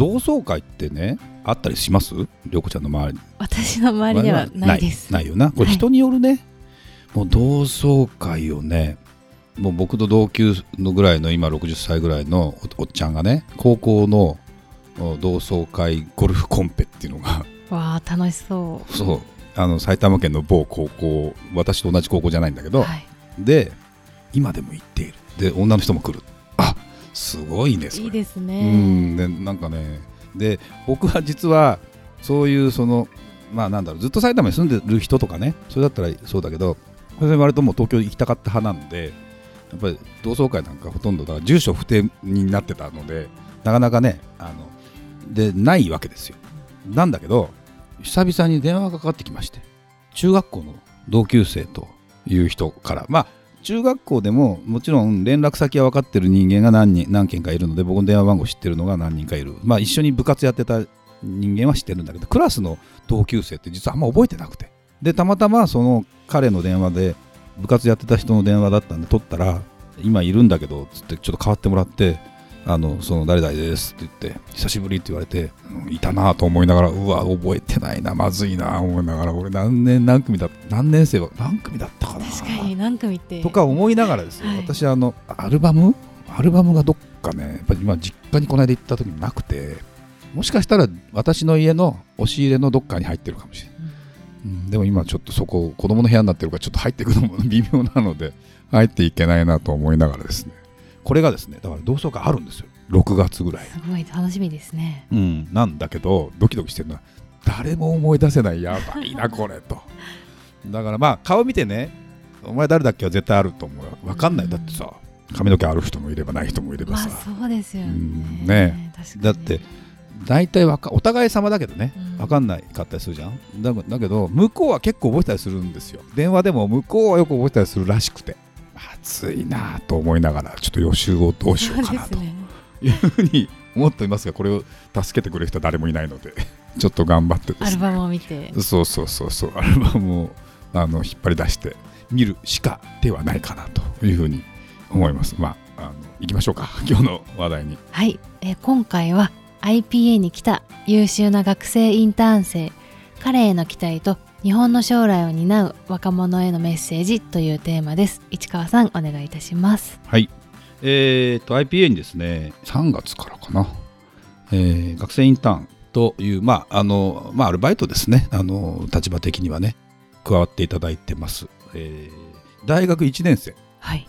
同窓会ってねあったりします？涼子ちゃんの周り。に私の周りではないです。ないよな。これ人によるね、はい、もう同窓会をねもう僕と同級のぐらいの今60歳ぐらいのおっちゃんがね高校の同窓会ゴルフコンペっていうのがわあ楽しそう。そう。あの埼玉県の某高校私と同じ高校じゃないんだけど、はい、で今でも行っている。で女の人も来る。あすごいねいいですね。うん。でなんかねで僕は実はそういうそのまあなんだろうずっと埼玉に住んでる人とかねそれだったらそうだけどそれ割ともう東京行きたかった派なのでやっぱり同窓会なんかほとんどだから住所不定になってたのでなかなかねあのでないわけですよ。なんだけど久々に電話がかかってきまして中学校の同級生という人からまあ中学校でももちろん連絡先は分かってる人間が何人何件かいるので僕の電話番号知ってるのが何人かいる。まあ一緒に部活やってた人間は知ってるんだけどクラスの同級生って実はあんま覚えてなくて。でたまたまその彼の電話で部活やってた人の電話だったんで取ったら今いるんだけどつってちょっと変わってもらってあのその誰々ですって言って久しぶりって言われていたなと思いながらうわ覚えてないなまずいな思いながら俺何年何組だ何年生は何組だったかな確かに何組って。とか思いながらですよ、はい、私あのアルバム？アルバムがどっかねやっぱり今実家にこの間行った時になくてもしかしたら私の家の押し入れのどっかに入ってるかもしれない、うん、でも今ちょっとそこ子供の部屋になってるからちょっと入っていくのも微妙なので入っていけないなと思いながらですねこれがですねだから同窓会あるんですよ。6月ぐらい。すごい楽しみですね。うん。なんだけどドキドキしてるのは誰も思い出せないや ばいなこれと。だからまあ顔見てねお前誰だっけは絶対あると思う分かんない、だってさ髪の毛ある人もいればない人もいればさ、そうですよね,、ね。だって大体わかお互い様だけどね、分かんないかったりするじゃん。だだけど向こうは結構覚えたりするんですよ。電話でも向こうはよく覚えたりするらしくて暑いなと思いながらちょっと予習をどうしようかなと。いうふうに思っていますがこれを助けてくれる人は誰もいないのでちょっと頑張ってです、ね、アルバムを見て。そうそうそうそう。アルバムをあの引っ張り出して見るしかではないかなというふうに思います。まああの行きましょうか。今日の話題に。はい、えー、今回は IPA に来た優秀な学生インターン生彼への期待と日本の将来を担う若者へのメッセージというテーマです。市川さんお願いいたします。はい。えーと、IPA にですね。3月からかな、えー、学生インターンという、まああのまあ、アルバイトですね。あの立場的にはね。加わっていただいてます、えー、大学1年生。はい。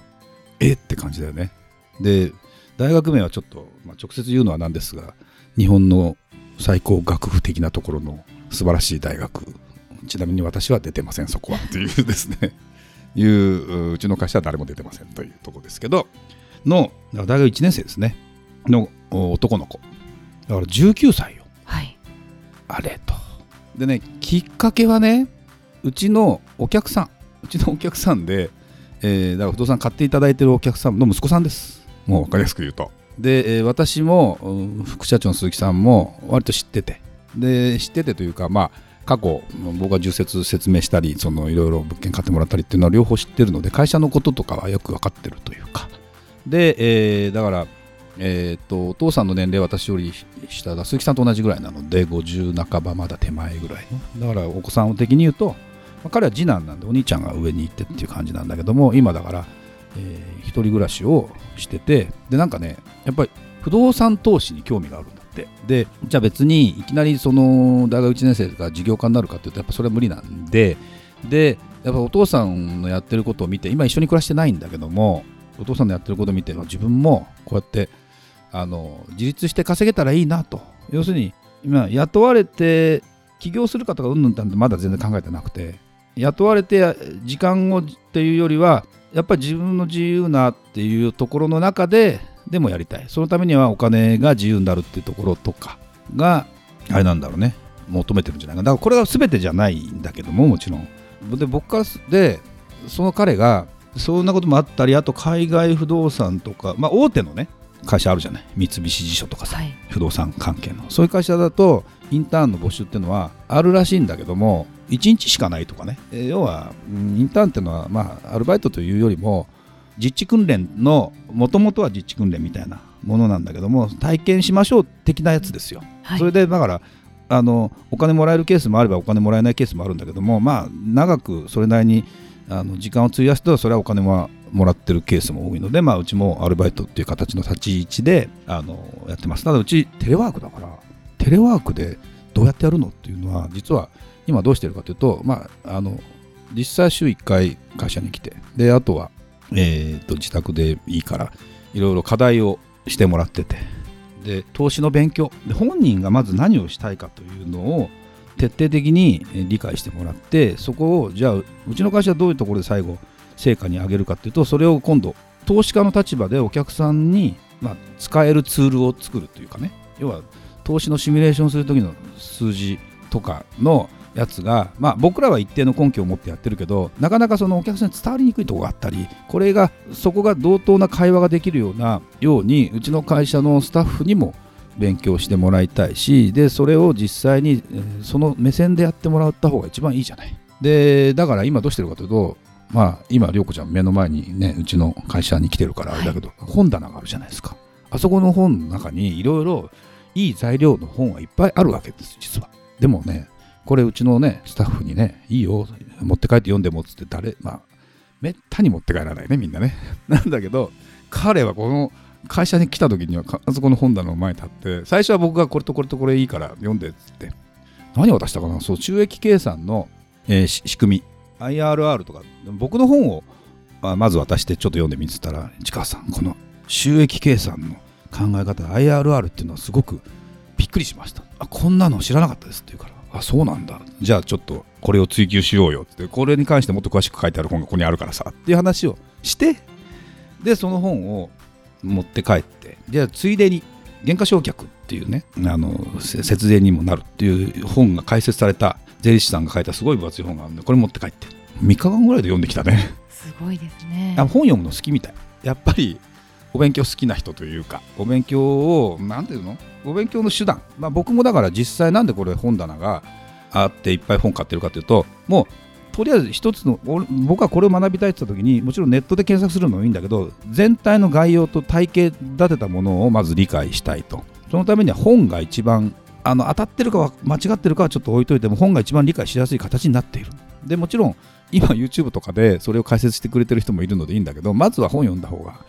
え？って感じだよね。で大学名はちょっと、まあ、直接言うのはなんですが日本の最高学府的なところの素晴らしい大学ちなみに私は出てませんそこは。というですね。いううちの会社は誰も出てませんというところですけど。の大学1年生ですね。の男の子。だから19歳よ、はい、あれと。でねきっかけはねうちのお客さん。うちのお客さんで、えー、だから不動産買っていただいてるお客さんの息子さんです。もう分かりやすく言うと。で、えー、私も副社長の鈴木さんも割と知ってて。で知っててというかまあ過去僕が重説説明したりそのいろいろ物件買ってもらったりっていうのは両方知ってるので会社のこととかはよく分かってるというか。で、えー、だから、えーと、お父さんの年齢は私より下だ鈴木さんと同じぐらいなので50半ばまだ手前ぐらいだからお子さん的に言うと、まあ、彼は次男なんでお兄ちゃんが上に行ってっていう感じなんだけども今だから、えー、一人暮らしをしててでなんかねやっぱり不動産投資に興味があるんだ。って。でじゃあ別にいきなりその大学1年生が事業家になるかっていうとやっぱそれは無理なんで。でやっぱお父さんのやってることを見て今一緒に暮らしてないんだけどもお父さんのやってることを見て自分もこうやってあの自立して稼げたらいいなと。要するに今雇われて起業するかとかうんぬんってまだ全然考えてなくて。雇われて時間をっていうよりはやっぱり自分の自由なっていうところの中ででもやりたい。そのためにはお金が自由になるっていうところとかがあれなんだろうね。求めてるんじゃないかだからこれが全てじゃないんだけどももちろん。で僕からでその彼がそんなこともあったりあと海外不動産とか、まあ、大手のね会社あるじゃない？三菱地所とかさ、はい。不動産関係の。そういう会社だとインターンの募集っていうのはあるらしいんだけども1日しかないとかね、えー要はうんインターンっていうのは、まあ、アルバイトというよりも実地訓練のもともとは実地訓練みたいなものなんだけども体験しましょう的なやつですよ。はい。それでだからあのお金もらえるケースもあればお金もらえないケースもあるんだけどもまあ長くそれなりにあの時間を費やすとそれはお金はもらってるケースも多いので、まあ、うちもアルバイトっていう形の立ち位置であのやってます。ただうちテレワークだからテレワークでどうやってやるのっていうのは実は今どうしてるかというと、まあ、あの実際週1回会社に来てであとは、えーと自宅でいいからいろいろ課題をしてもらっててで投資の勉強で本人がまず何をしたいかというのを徹底的に理解してもらってそこをじゃあうちの会社はどういうところで最後成果に上げるかっていうとそれを今度投資家の立場でお客さんに、まあ、使えるツールを作るというかね要は投資のシミュレーションする時の数字とかのやつが、まあ、僕らは一定の根拠を持ってやってるけどなかなかそのお客さんに伝わりにくいところがあったりこれがそこが同等な会話ができるようなようにうちの会社のスタッフにも勉強してもらいたいしでそれを実際に、その目線でやってもらった方が一番いいじゃない。でだから今どうしてるかというとまあ今涼子ちゃん目の前にねうちの会社に来てるからあれだけど、本棚があるじゃないですか。あそこの本の中にいろいろいい材料の本はいっぱいあるわけです実は。でもねこれうちのねスタッフにねいいよ持って帰って読んでもっつって誰まあめったに持って帰らないねみんなね。なんだけど彼はこの会社に来た時にはかあそこの本棚の前に立って最初は僕がこれとこれとこれいいから読んでっつって何を渡したかなそう収益計算の、えーし仕組み IRR とか僕の本をあまず渡してちょっと読んでみてたら市川さんこの収益計算の考え方 IRR っていうのはすごくびっくりしました。あこんなの知らなかったですって言うから。あそうなんだ。じゃあちょっとこれを追求しようよって。これに関してもっと詳しく書いてある本がここにあるからさっていう話をしてでその本を持って帰って。じゃあついでに減価償却っていうねあの節税にもなるっていう本が解説された税理士さんが書いたすごい分厚い本があるんでこれ持って帰って。3日間ぐらいで読んできたね。すごいですね。あ本読むの好きみたい。やっぱりお勉強好きな人というかお勉強を何ていうの？お勉強の手段、まあ、僕もだから実際なんでこれ本棚があっていっぱい本買ってるかというともうとりあえず一つの俺僕はこれを学びたいって言った時にもちろんネットで検索するのもいいんだけど全体の概要と体系立てたものをまず理解したいと。そのためには本が一番あの当たってるかは間違ってるかはちょっと置いといても本が一番理解しやすい形になっている。でもちろん今 YouTube とかでそれを解説してくれてる人もいるのでいいんだけどまずは本読んだ方が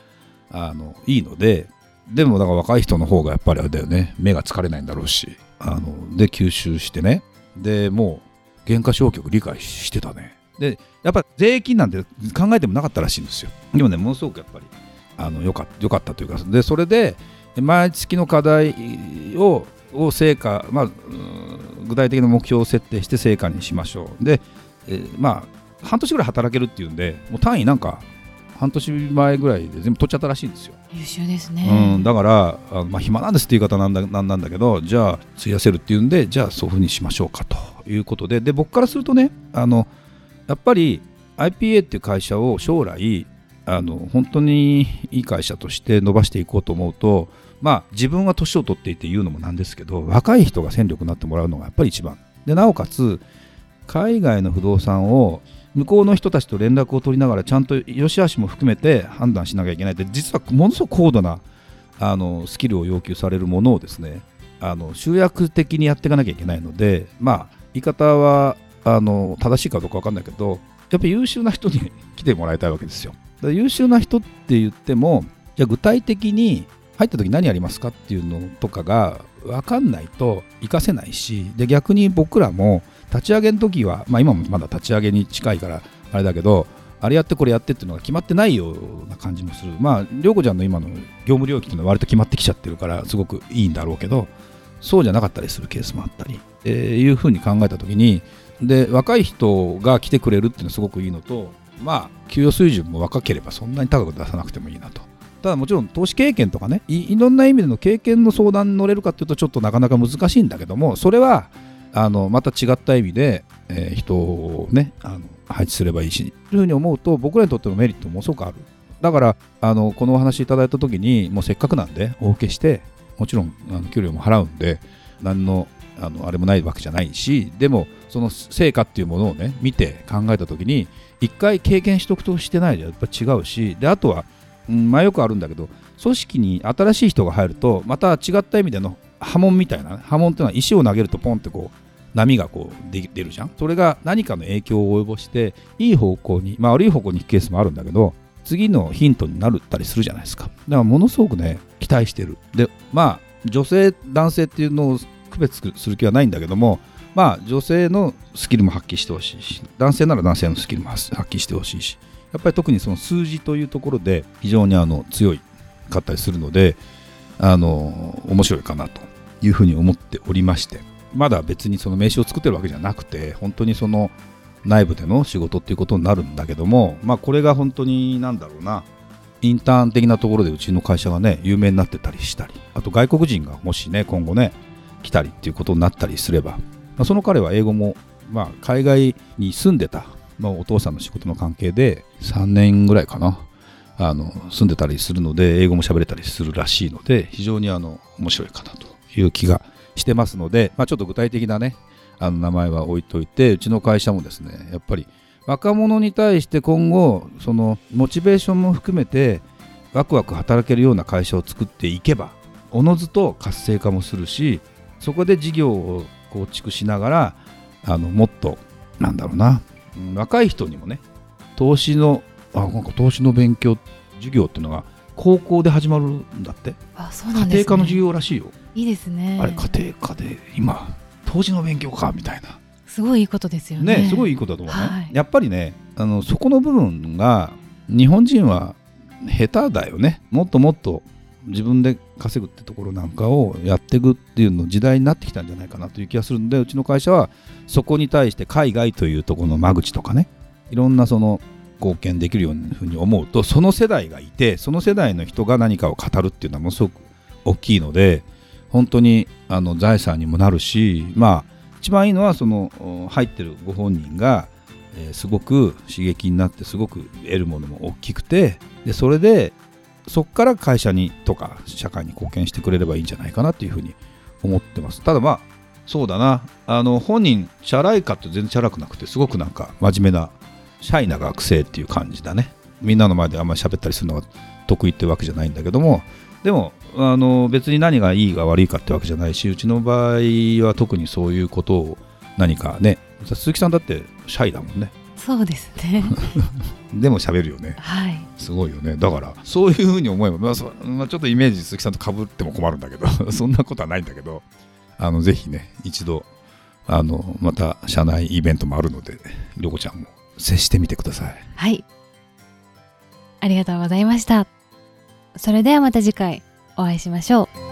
あのいいのででもだから若い人の方がやっぱりあれだよね。目が疲れないんだろうしあので吸収してね。でもう原価償却理解してたね。でやっぱ税金なんて考えてもなかったらしいんですよ。でもねものすごくやっぱりあのよかよかったというかでそれで毎月の課題をを成果、まあ、具体的な目標を設定して成果にしましょう。で、えーまあ半年ぐらい働けるっていうんでもう単位なんか半年前ぐらいで全部取っちゃったらしいんですよ、優秀ですね、うん、だからあまあ、暇なんですって言い方なんだなんなんだけどじゃあ費やせるっていうんでじゃあそういうふうにしましょうかということでで僕からするとねあのやっぱり IPA っていう会社を将来あの本当にいい会社として伸ばしていこうと思うとまあ自分は年を取っていて言うのもなんですけど若い人が戦力になってもらうのがやっぱり一番。でなおかつ海外の不動産を向こうの人たちと連絡を取りながらちゃんと良し悪しも含めて判断しなきゃいけないって実はものすごく高度なあのスキルを要求されるものをですねあの集約的にやっていかなきゃいけないのでまあ言い方はあの正しいかどうか分かんないけどやっぱり優秀な人に来てもらいたいわけですよ。優秀な人って言ってもじゃあ具体的に入った時何やりますかっていうのとかが分かんないと活かせないしで逆に僕らも立ち上げの時は、まあ、今もまだ立ち上げに近いからあれだけどあれやってこれやってっていうのが決まってないような感じもする。まあ涼子ちゃんの今の業務領域っていうのは割と決まってきちゃってるからすごくいいんだろうけどそうじゃなかったりするケースもあったり、えーいうふうに考えた時にで若い人が来てくれるっていうのはすごくいいのとまあ給与水準も若ければそんなに高く出さなくてもいいなと。ただもちろん投資経験とかねいいろんな意味での経験の相談に乗れるかっていうとちょっとなかなか難しいんだけどもそれはあのまた違った意味で、えー人をねあの配置すればいいしというふうに思うと僕らにとってのメリットもすごくある。だからあのこのお話いただいた時にもうせっかくなんでお受けしてもちろんあの給料も払うんで何のあのあれもないわけじゃないしでもその成果っていうものをね見て考えた時に一回経験しとくとしてないじゃやっぱ違うしであとは、うんまあ、よくあるんだけど組織に新しい人が入るとまた違った意味での波紋みたいな波紋っていうのは石を投げるとポンってこう波がこう出るじゃん？それが何かの影響を及ぼしていい方向にまあ悪い方向に行くケースもあるんだけど次のヒントになるったりするじゃないですか。だからものすごくね期待してる。でまあ女性男性っていうのを区別する気はないんだけどもまあ女性のスキルも発揮してほしいし男性なら男性のスキルも発揮してほしいしやっぱり特にその数字というところで非常にあの強いかったりするのであの面白いかなと。いうふうに思っておりましてまだ別にその名刺を作ってるわけじゃなくて本当にその内部での仕事っていうことになるんだけどもまあこれが本当になんだろうなインターン的なところでうちの会社がね有名になってたりしたりあと外国人がもしね今後ね来たりっていうことになったりすれば、まあ、その彼は英語も、まあ、海外に住んでた、まあ、お父さんの仕事の関係で3年ぐらいかなあの住んでたりするので英語も喋れたりするらしいので非常にあの面白いかなと。いう気がしてますので、まあ、ちょっと具体的なねあの名前は置いといてうちの会社もですねやっぱり若者に対して今後そのモチベーションも含めてワクワク働けるような会社を作っていけばおのずと活性化もするしそこで事業を構築しながらあのもっとなんだろうな若い人にもね投資のあなんか投資の勉強授業っていうのが高校で始まるんだって。あそうなんね、庭科の授業らしいよ、いいですね。あれ家庭科で今投資の勉強かみたいな。すごいいいことですよね。ねすごいいいことだと思うね、はい。やっぱりねあのそこの部分が日本人は下手だよね。もっともっと自分で稼ぐってところなんかをやっていくっていうの時代になってきたんじゃないかなという気がするのでうちの会社はそこに対して海外というところの間口とかね。いろんなその貢献できるようなふうに思うとその世代がいてその世代の人が何かを語るっていうのはものすごく大きいので本当にあの財産にもなるしまあ一番いいのはその入ってるご本人が、えーすごく刺激になってすごく得るものも大きくてでそれでそこから会社にとか社会に貢献してくれればいいんじゃないかなっていうふうに思ってます。ただまあそうだな。あの本人チャラいかって全然チャラくなくてすごくなんか真面目なシャイな学生っていう感じだね。みんなの前であんまり喋ったりするのが得意ってわけじゃないんだけども。でもあの別に何がいいが悪いかってわけじゃないしうちの場合は特にそういうことを何かね。鈴木さんだってシャイだもんね。そうですね。でも喋るよね。はい。すごいよね。だからそういうふうに思えば、まあそまあ、ちょっとイメージ鈴木さんと被っても困るんだけど そんなことはないんだけどあのぜひね一度あのまた社内イベントもあるのでりょこちゃんも接してみてください。はい。ありがとうございました。それではまた次回お会いしましょう。